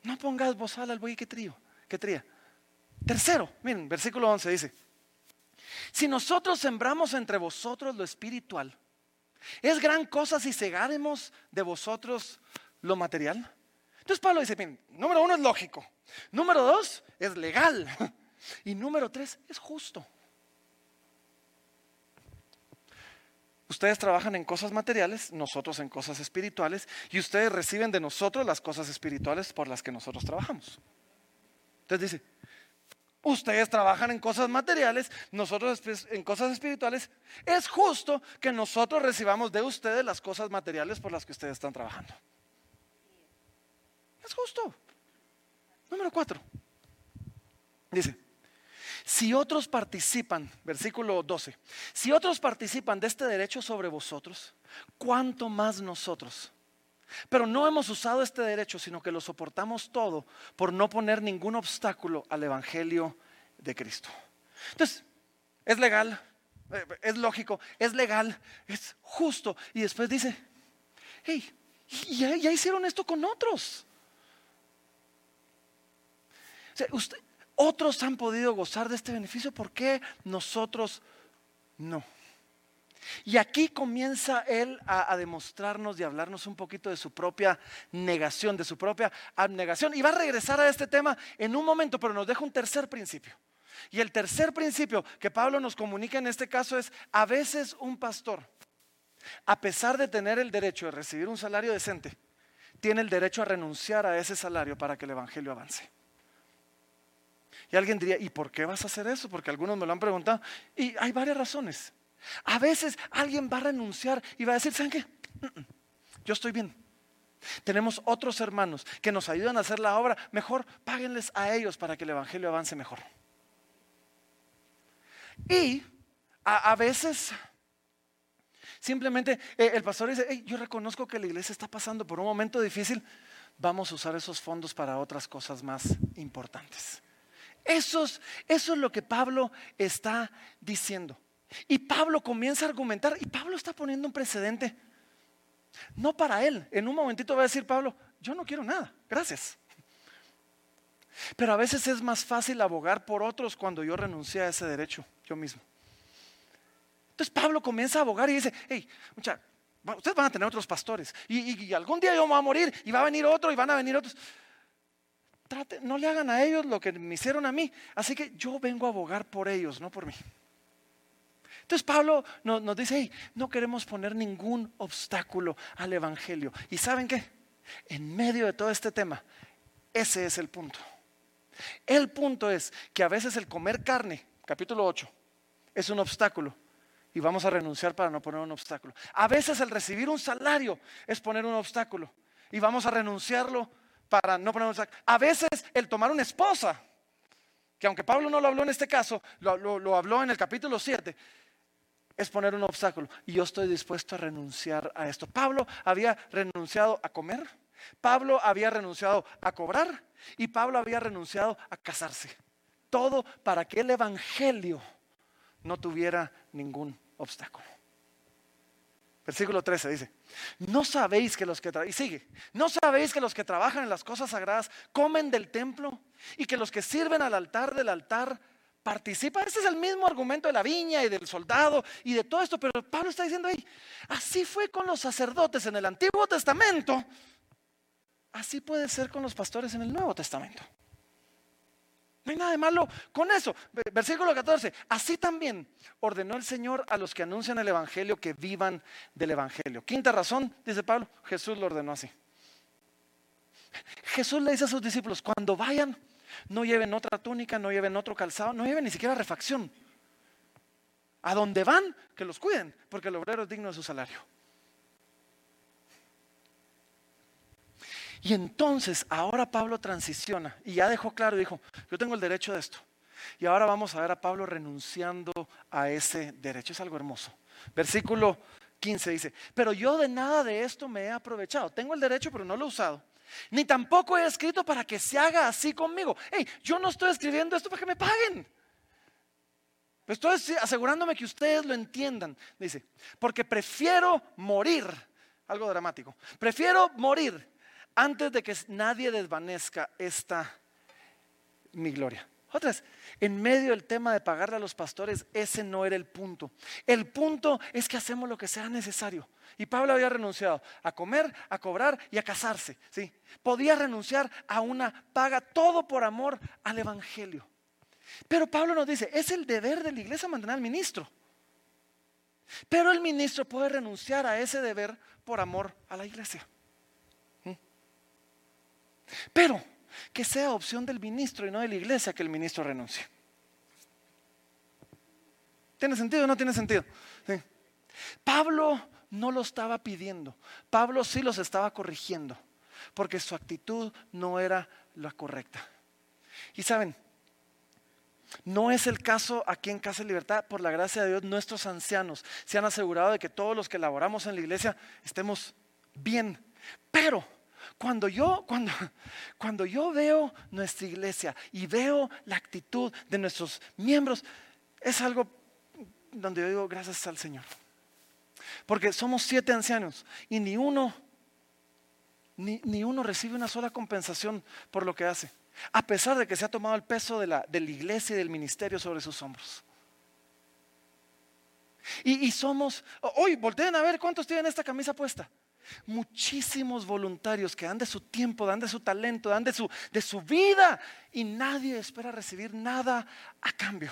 No pongas bozal al buey que trío, que tría. Tercero, miren, versículo 11 dice, si nosotros sembramos entre vosotros lo espiritual, es gran cosa si cegáremos de vosotros lo material. Entonces Pablo dice, miren, número uno es lógico, número dos es legal y número tres es justo. Ustedes trabajan en cosas materiales, nosotros en cosas espirituales, y ustedes reciben de nosotros las cosas espirituales por las que nosotros trabajamos. Entonces dice, ustedes trabajan en cosas materiales, nosotros en cosas espirituales. Es justo que nosotros recibamos de ustedes las cosas materiales por las que ustedes están trabajando. Es justo. Número cuatro. Dice, si otros participan, versículo 12, si otros participan de este derecho sobre vosotros, ¿cuánto más nosotros? Pero no hemos usado este derecho, sino que lo soportamos todo por no poner ningún obstáculo al Evangelio de Cristo. Entonces, es legal, eh, es lógico, es legal, es justo. Y después dice, hey, ya, ya hicieron esto con otros. O sea, usted, otros han podido gozar de este beneficio, ¿por qué nosotros no? Y aquí comienza él a, demostrarnos y hablarnos un poquito de su propia negación, de su propia abnegación. Y va a regresar a este tema en un momento, pero nos deja un tercer principio. Y el tercer principio que Pablo nos comunica en este caso es, a veces un pastor, a pesar de tener el derecho de recibir un salario decente, tiene el derecho a renunciar a ese salario para que el Evangelio avance. Y alguien diría, ¿y por qué vas a hacer eso? Porque algunos me lo han preguntado. Y hay varias razones. A veces alguien va a renunciar y va a decir, ¿saben qué? Yo estoy bien. Tenemos otros hermanos que nos ayudan a hacer la obra. Mejor páguenles a ellos para que el Evangelio avance mejor. Y a, veces simplemente eh, el pastor dice, yo reconozco que la iglesia está pasando por un momento difícil. Vamos a usar esos fondos para otras cosas más importantes. Eso es, lo que Pablo está diciendo. Y Pablo comienza a argumentar y Pablo está poniendo un precedente. No para él. En un momentito va a decir Pablo, yo no quiero nada, gracias. Pero a veces es más fácil abogar por otros cuando yo renuncié a ese derecho, yo mismo. Entonces Pablo comienza a abogar y dice, hey, mucha, ustedes van a tener otros pastores y, y, algún día yo me voy a morir y va a venir otro y van a venir otros no le hagan a ellos lo que me hicieron a mí. Así que yo vengo a abogar por ellos, no por mí. Entonces Pablo nos, dice, no queremos poner ningún obstáculo al Evangelio. ¿Y saben qué? En medio de todo este tema, ese es el punto. El punto es que a veces el comer carne, capítulo 8, es un obstáculo y vamos a renunciar para no poner un obstáculo. A veces el recibir un salario es poner un obstáculo y vamos a renunciarlo para no ponernos a... veces el tomar una esposa, que aunque Pablo no lo habló en este caso, lo, habló en el capítulo 7, es poner un obstáculo. Y yo estoy dispuesto a renunciar a esto. Pablo había renunciado a comer, Pablo había renunciado a cobrar y Pablo había renunciado a casarse. Todo para que el Evangelio no tuviera ningún obstáculo. Versículo 13 dice, no sabéis que los que y sigue, no sabéis que los que trabajan en las cosas sagradas comen del templo y que los que sirven al altar del altar participan. Este es el mismo argumento de la viña y del soldado y de todo esto, pero Pablo está diciendo ahí, así fue con los sacerdotes en el Antiguo Testamento, así puede ser con los pastores en el Nuevo Testamento. No hay nada de malo con eso. Versículo 14. Así también ordenó el Señor a los que anuncian el Evangelio que vivan del Evangelio. Quinta razón, dice Pablo, Jesús lo ordenó así. Jesús le dice a sus discípulos, cuando vayan, no lleven otra túnica, no lleven otro calzado, no lleven ni siquiera refacción. A donde van, que los cuiden, porque el obrero es digno de su salario. Y entonces ahora Pablo transiciona y ya dejó claro, dijo, yo tengo el derecho de esto. Y ahora vamos a ver a Pablo renunciando a ese derecho. Es algo hermoso. Versículo 15 dice, pero yo de nada de esto me he aprovechado. Tengo el derecho, pero no lo he usado. Ni tampoco he escrito para que se haga así conmigo. Hey, yo no estoy escribiendo esto para que me paguen. Estoy asegurándome que ustedes lo entiendan. Dice, porque prefiero morir. Algo dramático. Prefiero morir antes de que nadie desvanezca esta mi gloria. Otras, en medio del tema de pagarle a los pastores, ese no era el punto. El punto es que hacemos lo que sea necesario. Y Pablo había renunciado a comer, a cobrar y a casarse. ¿sí? Podía renunciar a una paga, todo por amor al Evangelio. Pero Pablo nos dice, es el deber de la iglesia mantener al ministro. Pero el ministro puede renunciar a ese deber por amor a la iglesia. Pero que sea opción del ministro y no de la iglesia que el ministro renuncie. ¿Tiene sentido o no tiene sentido? Pablo no lo estaba pidiendo. Pablo sí los estaba corrigiendo porque su actitud no era la correcta. Y saben, no es el caso aquí en Casa de Libertad, por la gracia de Dios, nuestros ancianos se han asegurado de que todos los que laboramos en la iglesia estemos bien. Pero cuando yo, cuando, cuando yo veo nuestra iglesia y veo la actitud de nuestros miembros, es algo donde yo digo gracias al Señor. Porque somos siete ancianos y ni uno, ni, ni uno recibe una sola compensación por lo que hace. A pesar de que se ha tomado el peso de la, de la iglesia y del ministerio sobre sus hombros. Y, y somos, hoy volteen a ver cuántos tienen esta camisa puesta muchísimos voluntarios que dan de su tiempo, dan de su talento, dan de su, de su vida y nadie espera recibir nada a cambio.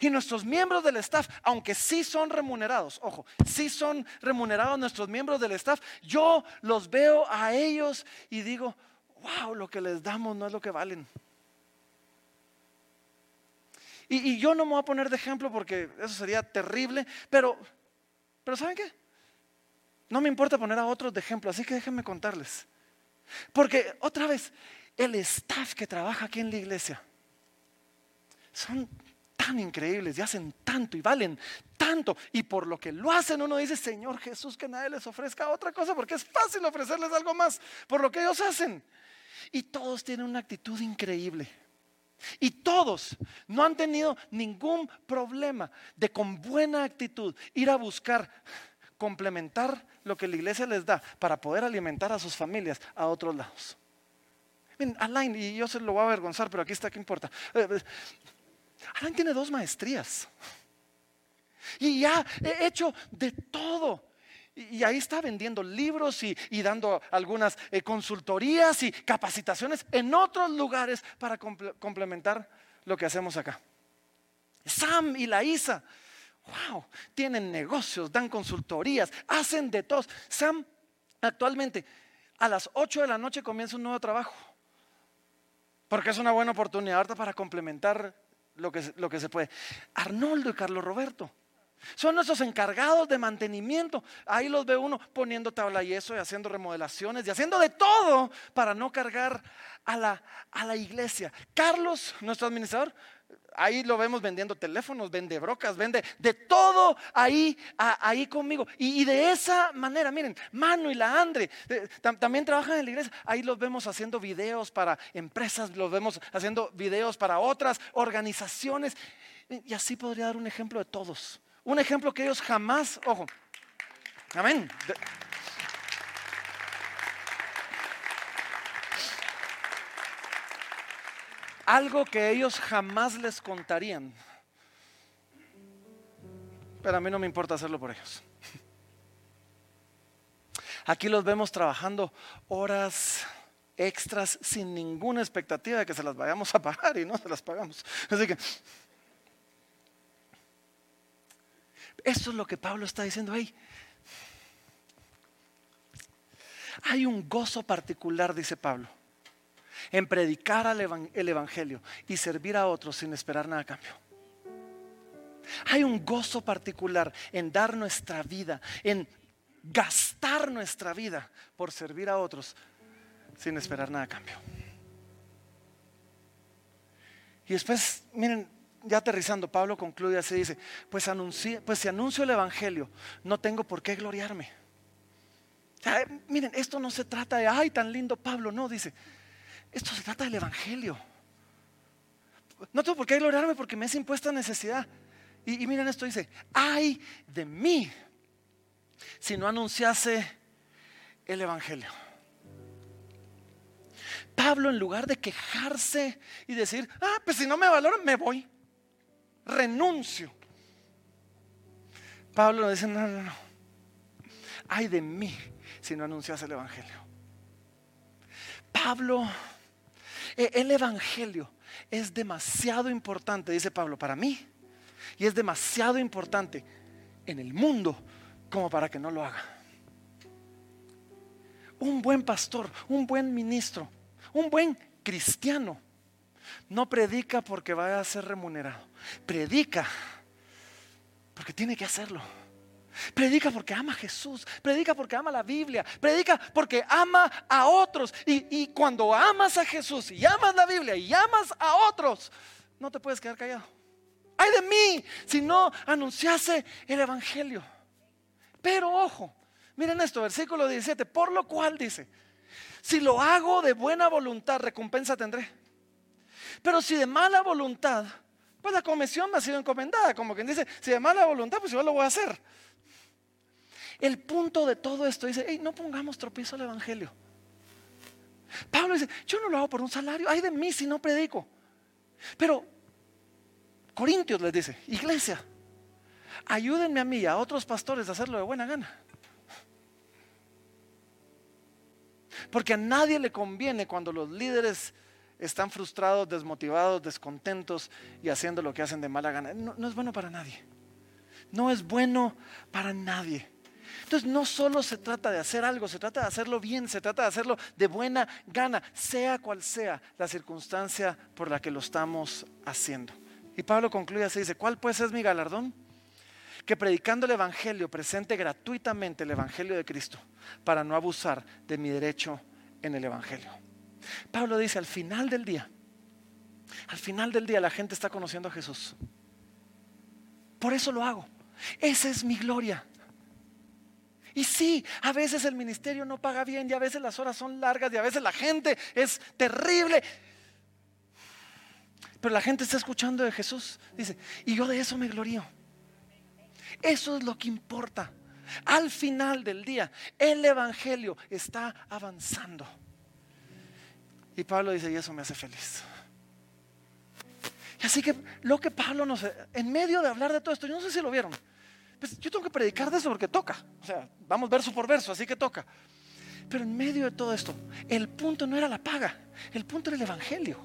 Y nuestros miembros del staff, aunque sí son remunerados, ojo, sí son remunerados nuestros miembros del staff, yo los veo a ellos y digo, wow, lo que les damos no es lo que valen. Y, yo no me voy a poner de ejemplo porque eso sería terrible, pero, pero ¿saben qué? No me importa poner a otros de ejemplo, así que déjenme contarles. Porque otra vez, el staff que trabaja aquí en la iglesia son tan increíbles y hacen tanto y valen tanto. Y por lo que lo hacen uno dice, Señor Jesús, que nadie les ofrezca otra cosa, porque es fácil ofrecerles algo más por lo que ellos hacen. Y todos tienen una actitud increíble. Y todos no han tenido ningún problema de con buena actitud ir a buscar complementar lo que la iglesia les da para poder alimentar a sus familias a otros lados. Alain, y yo se lo voy a avergonzar, pero aquí está, ¿qué importa? Eh, eh, Alain tiene dos maestrías. Y ya he hecho de todo. Y ahí está vendiendo libros y, dando algunas eh, consultorías y capacitaciones en otros lugares para complementar lo que hacemos acá. Sam y la Isa wow, tienen negocios, dan consultorías, hacen de todos. Sam actualmente a las 8 de la noche comienza un nuevo trabajo. Porque es una buena oportunidad para complementar lo que, se puede. Arnoldo y Carlos Roberto. Son nuestros encargados de mantenimiento. Ahí los ve uno poniendo tabla y eso y haciendo remodelaciones y haciendo de todo para no cargar a la iglesia. Carlos, nuestro administrador, Ahí lo vemos vendiendo teléfonos, vende brocas, vende de todo ahí, ahí conmigo. Y, de esa manera, miren, Manu y la Andre eh, también trabajan en la iglesia. Ahí los vemos haciendo videos para empresas, los vemos haciendo videos para otras organizaciones. Y así podría dar un ejemplo de todos. Un ejemplo que ellos jamás, ojo, amén. Algo que ellos jamás les contarían. Pero a mí no me importa hacerlo por ellos. Aquí los vemos trabajando horas extras sin ninguna expectativa de que se las vayamos a pagar y no se las pagamos. Así que eso es lo que Pablo está diciendo ahí. Hay un gozo particular, dice Pablo, en predicar el Evangelio y servir a otros sin esperar nada a cambio. Hay un gozo particular en dar nuestra vida, en gastar nuestra vida por servir a otros sin esperar nada a cambio. Y después, miren, ya aterrizando, Pablo concluye así, dice, pues, pues si anuncio el Evangelio, no tengo por qué gloriarme. miren, esto no se trata de, ay, tan lindo Pablo, no, dice, esto se trata del Evangelio. No tengo por qué gloriarme porque me es impuesta necesidad. Y, miren esto dice, ay de mí si no anunciase el Evangelio. Pablo en lugar de quejarse y decir, ah, pues si no me valoran, me voy. Renuncio. Pablo dice, no, no, no. Ay de mí si no anunciase el Evangelio. Pablo el Evangelio es demasiado importante, dice Pablo, para mí. Y es demasiado importante en el mundo como para que no lo haga. Un buen pastor, un buen ministro, un buen cristiano no predica porque vaya a ser remunerado. Predica porque tiene que hacerlo. Predica porque ama a Jesús. Predica porque ama la Biblia. Predica porque ama a otros. Y, cuando amas a Jesús y amas la Biblia y amas a otros, no te puedes quedar callado. Ay de mí si no anunciase el Evangelio. Pero ojo, miren esto, versículo 17. Por lo cual dice, si lo hago de buena voluntad, recompensa tendré. Pero si de mala voluntad, pues la comisión me ha sido encomendada. Como quien dice, si de mala voluntad, pues yo lo voy a hacer. El punto de todo esto dice, no pongamos tropiezo al Evangelio. Pablo dice, yo no lo hago por un salario, ay de mí si no predico. Pero Corintios les dice, iglesia, ayúdenme a mí y a otros pastores a hacerlo de buena gana. Porque a nadie le conviene cuando los líderes están frustrados, desmotivados, descontentos y haciendo lo que hacen de mala gana. No, no es bueno para nadie. No es bueno para nadie. Entonces no solo se trata de hacer algo, se trata de hacerlo bien, se trata de hacerlo de buena gana, sea cual sea la circunstancia por la que lo estamos haciendo. Y Pablo concluye así, dice, ¿cuál pues es mi galardón? Que predicando el Evangelio presente gratuitamente el Evangelio de Cristo para no abusar de mi derecho en el Evangelio. Pablo dice, al final del día, al final del día la gente está conociendo a Jesús. Por eso lo hago. Esa es mi gloria. Y sí, a veces el ministerio no paga bien y a veces las horas son largas y a veces la gente es terrible. Pero la gente está escuchando de Jesús. Dice, y yo de eso me glorío. Eso es lo que importa. Al final del día, el Evangelio está avanzando. Y Pablo dice, y eso me hace feliz. Y así que lo que Pablo nos... En medio de hablar de todo esto, yo no sé si lo vieron. Pues yo tengo que predicar de eso porque toca. O sea, vamos verso por verso, así que toca. Pero en medio de todo esto, el punto no era la paga, el punto era el Evangelio.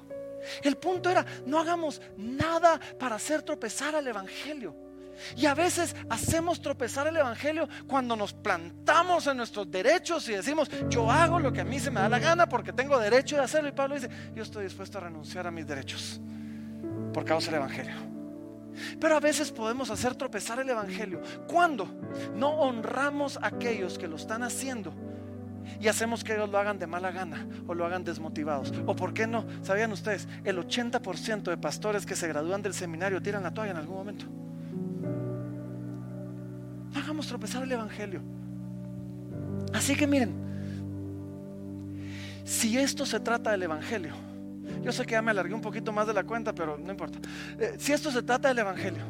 El punto era, no hagamos nada para hacer tropezar al Evangelio. Y a veces hacemos tropezar el Evangelio cuando nos plantamos en nuestros derechos y decimos, yo hago lo que a mí se me da la gana porque tengo derecho de hacerlo. Y Pablo dice, yo estoy dispuesto a renunciar a mis derechos por causa del Evangelio. Pero a veces podemos hacer tropezar el Evangelio cuando no honramos a aquellos que lo están haciendo y hacemos que ellos lo hagan de mala gana o lo hagan desmotivados. O por qué no, ¿sabían ustedes? El 80% de pastores que se gradúan del seminario tiran la toalla en algún momento hagamos tropezar el Evangelio. Así que miren, si esto se trata del Evangelio, yo sé que ya me alargué un poquito más de la cuenta, pero no importa. Eh, si esto se trata del Evangelio,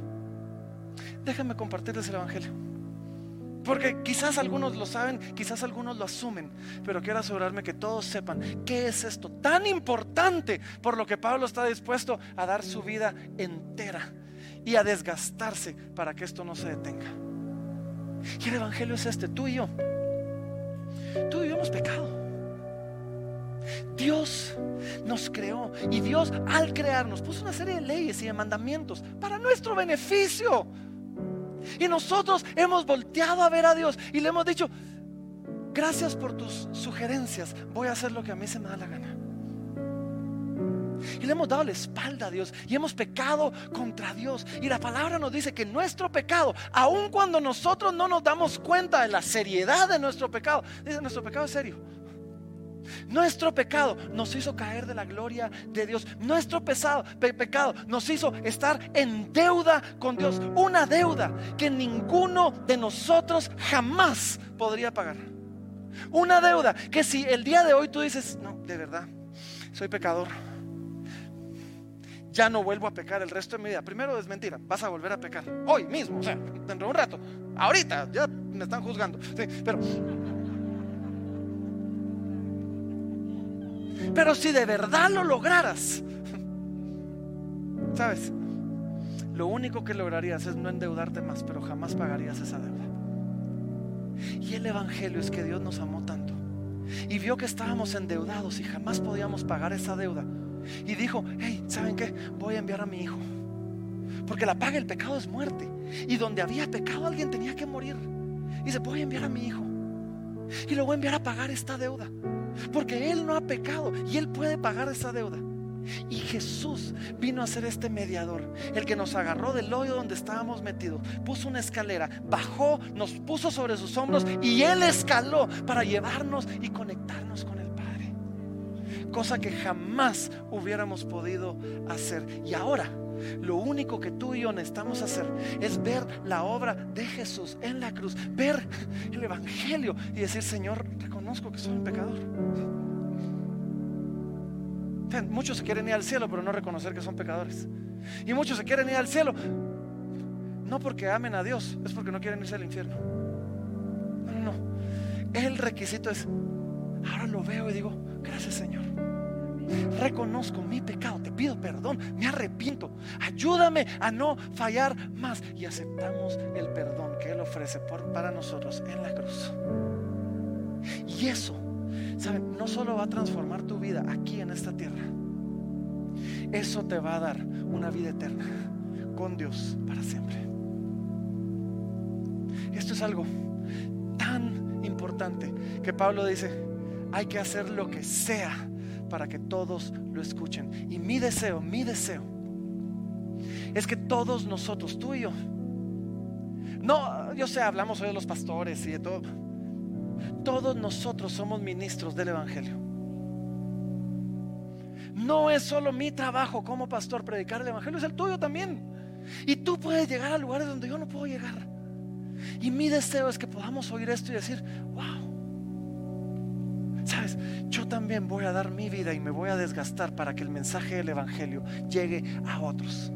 déjenme compartirles el Evangelio. Porque quizás algunos lo saben, quizás algunos lo asumen, pero quiero asegurarme que todos sepan qué es esto tan importante por lo que Pablo está dispuesto a dar su vida entera y a desgastarse para que esto no se detenga. Y el Evangelio es este, tú y yo. Tú y yo hemos pecado. Dios nos creó y Dios al crearnos puso una serie de leyes y de mandamientos para nuestro beneficio. Y nosotros hemos volteado a ver a Dios y le hemos dicho, gracias por tus sugerencias, voy a hacer lo que a mí se me da la gana. Y le hemos dado la espalda a Dios y hemos pecado contra Dios. Y la palabra nos dice que nuestro pecado, aun cuando nosotros no nos damos cuenta de la seriedad de nuestro pecado, dice, nuestro pecado es serio. Nuestro pecado nos hizo caer de la gloria de Dios. Nuestro pesado, pecado nos hizo estar en deuda con Dios. Una deuda que ninguno de nosotros jamás podría pagar. Una deuda que si el día de hoy tú dices, no, de verdad, soy pecador ya no vuelvo a pecar el resto de mi vida. Primero es mentira, vas a volver a pecar hoy mismo, o sea, dentro de un rato, ahorita, ya me están juzgando. pero, pero si de verdad lo lograras, ¿sabes? Lo único que lograrías es no endeudarte más, pero jamás pagarías esa deuda. Y el Evangelio es que Dios nos amó tanto y vio que estábamos endeudados y jamás podíamos pagar esa deuda y dijo, hey, ¿saben qué? Voy a enviar a mi hijo. Porque la paga del pecado es muerte. Y donde había pecado alguien tenía que morir. Y dice, voy a enviar a mi hijo. Y lo voy a enviar a pagar esta deuda. Porque él no ha pecado y él puede pagar esa deuda. Y Jesús vino a ser este mediador, el que nos agarró del hoyo donde estábamos metidos, puso una escalera, bajó, nos puso sobre sus hombros y Él escaló para llevarnos y conectarnos con el Padre. Cosa que jamás hubiéramos podido hacer. Y ahora lo único que tú y yo necesitamos hacer es ver la obra de Jesús en la cruz, ver el Evangelio y decir, Señor, que soy un pecador. Muchos se quieren ir al cielo, pero no reconocer que son pecadores. Y muchos se quieren ir al cielo, no porque amen a Dios, es porque no quieren irse al infierno. No, no, no. El requisito es, ahora lo veo y digo, gracias Señor. Reconozco mi pecado, te pido perdón, me arrepiento. Ayúdame a no fallar más. Y aceptamos el perdón que Él ofrece por, para nosotros en la cruz. Y eso, ¿saben? No solo va a transformar tu vida aquí en esta tierra. Eso te va a dar una vida eterna con Dios para siempre. Esto es algo tan importante que Pablo dice, hay que hacer lo que sea para que todos lo escuchen. Y mi deseo, mi deseo, es que todos nosotros, tú y yo, no, yo sé, hablamos hoy de los pastores y de todo, todos nosotros somos ministros del Evangelio. No es solo mi trabajo como pastor predicar el Evangelio, es el tuyo también. Y tú puedes llegar a lugares donde yo no puedo llegar. Y mi deseo es que podamos oír esto y decir, wow, Sabes, yo también voy a dar mi vida y me voy a desgastar para que el mensaje del Evangelio llegue a otros.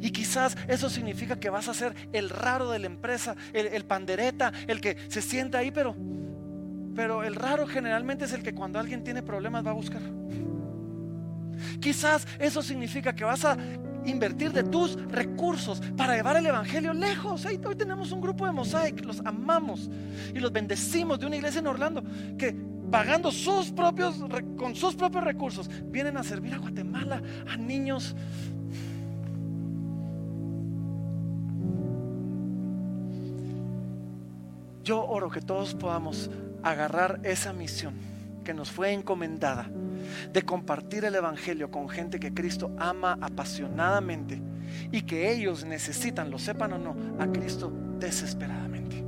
Y quizás eso significa que vas a ser el raro de la empresa, el, pandereta, el que se sienta ahí, pero, pero el raro generalmente es el que cuando alguien tiene problemas va a buscar. Quizás eso significa que vas a invertir de tus recursos para llevar el Evangelio lejos. hoy tenemos un grupo de Mosaic, los amamos y los bendecimos de una iglesia en Orlando que pagando sus propios, con sus propios recursos, vienen a servir a Guatemala, a niños. Yo oro que todos podamos agarrar esa misión que nos fue encomendada de compartir el Evangelio con gente que Cristo ama apasionadamente y que ellos necesitan, lo sepan o no, a Cristo desesperadamente.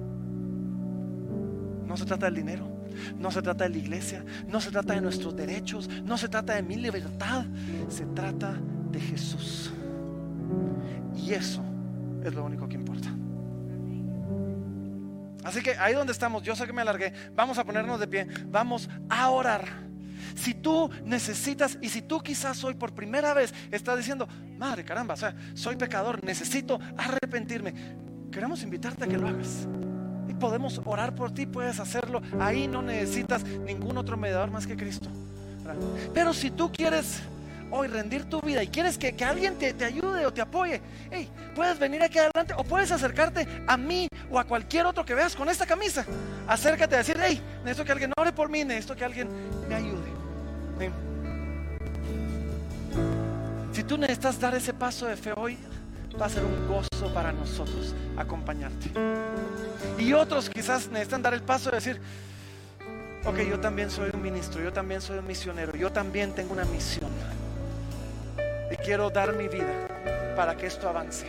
No se trata del dinero, no se trata de la iglesia, no se trata de nuestros derechos, no se trata de mi libertad, se trata de Jesús. Y eso es lo único que importa. Así que ahí donde estamos, yo sé que me alargué, vamos a ponernos de pie, vamos a orar. Si tú necesitas y si tú quizás hoy por primera vez estás diciendo, madre caramba, o sea, soy pecador, necesito arrepentirme, queremos invitarte a que lo hagas podemos orar por ti, puedes hacerlo. Ahí no necesitas ningún otro mediador más que Cristo. Pero si tú quieres hoy rendir tu vida y quieres que, alguien te, ayude o te apoye, hey, puedes venir aquí adelante o puedes acercarte a mí o a cualquier otro que veas con esta camisa. Acércate a decir, hey, necesito que alguien ore por mí, necesito que alguien me ayude. Si tú necesitas dar ese paso de fe hoy, va a ser un gozo para nosotros acompañarte. Y otros quizás necesitan dar el paso de decir, ok, yo también soy un ministro, yo también soy un misionero, yo también tengo una misión. Quiero dar mi vida para que esto avance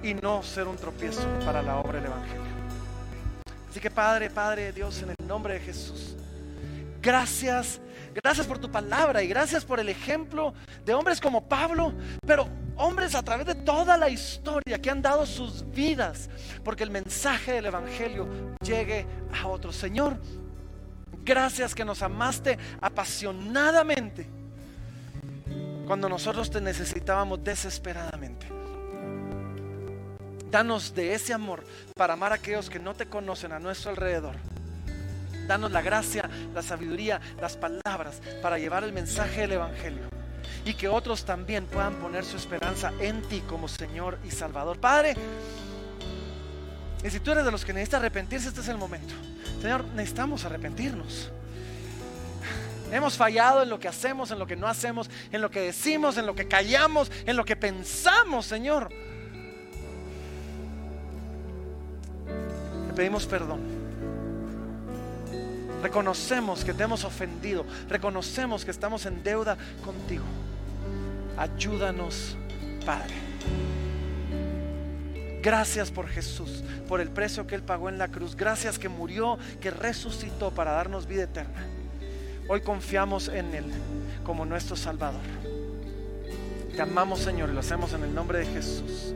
y no ser un tropiezo para la obra del Evangelio. Así que Padre, Padre Dios, en el nombre de Jesús, gracias, gracias por tu palabra y gracias por el ejemplo de hombres como Pablo, pero hombres a través de toda la historia que han dado sus vidas porque el mensaje del Evangelio llegue a otros. Señor, gracias que nos amaste apasionadamente cuando nosotros te necesitábamos desesperadamente. Danos de ese amor para amar a aquellos que no te conocen a nuestro alrededor. Danos la gracia, la sabiduría, las palabras para llevar el mensaje del Evangelio y que otros también puedan poner su esperanza en ti como Señor y Salvador. Padre, y si tú eres de los que necesitas arrepentirse, este es el momento. Señor, necesitamos arrepentirnos. Hemos fallado en lo que hacemos, en lo que no hacemos, en lo que decimos, en lo que callamos, en lo que pensamos, Señor. Te pedimos perdón. Reconocemos que te hemos ofendido. Reconocemos que estamos en deuda contigo. Ayúdanos, Padre. Gracias por Jesús, por el precio que Él pagó en la cruz. Gracias que murió, que resucitó para darnos vida eterna. Hoy confiamos en Él como nuestro Salvador. Te amamos, Señor, y lo hacemos en el nombre de Jesús.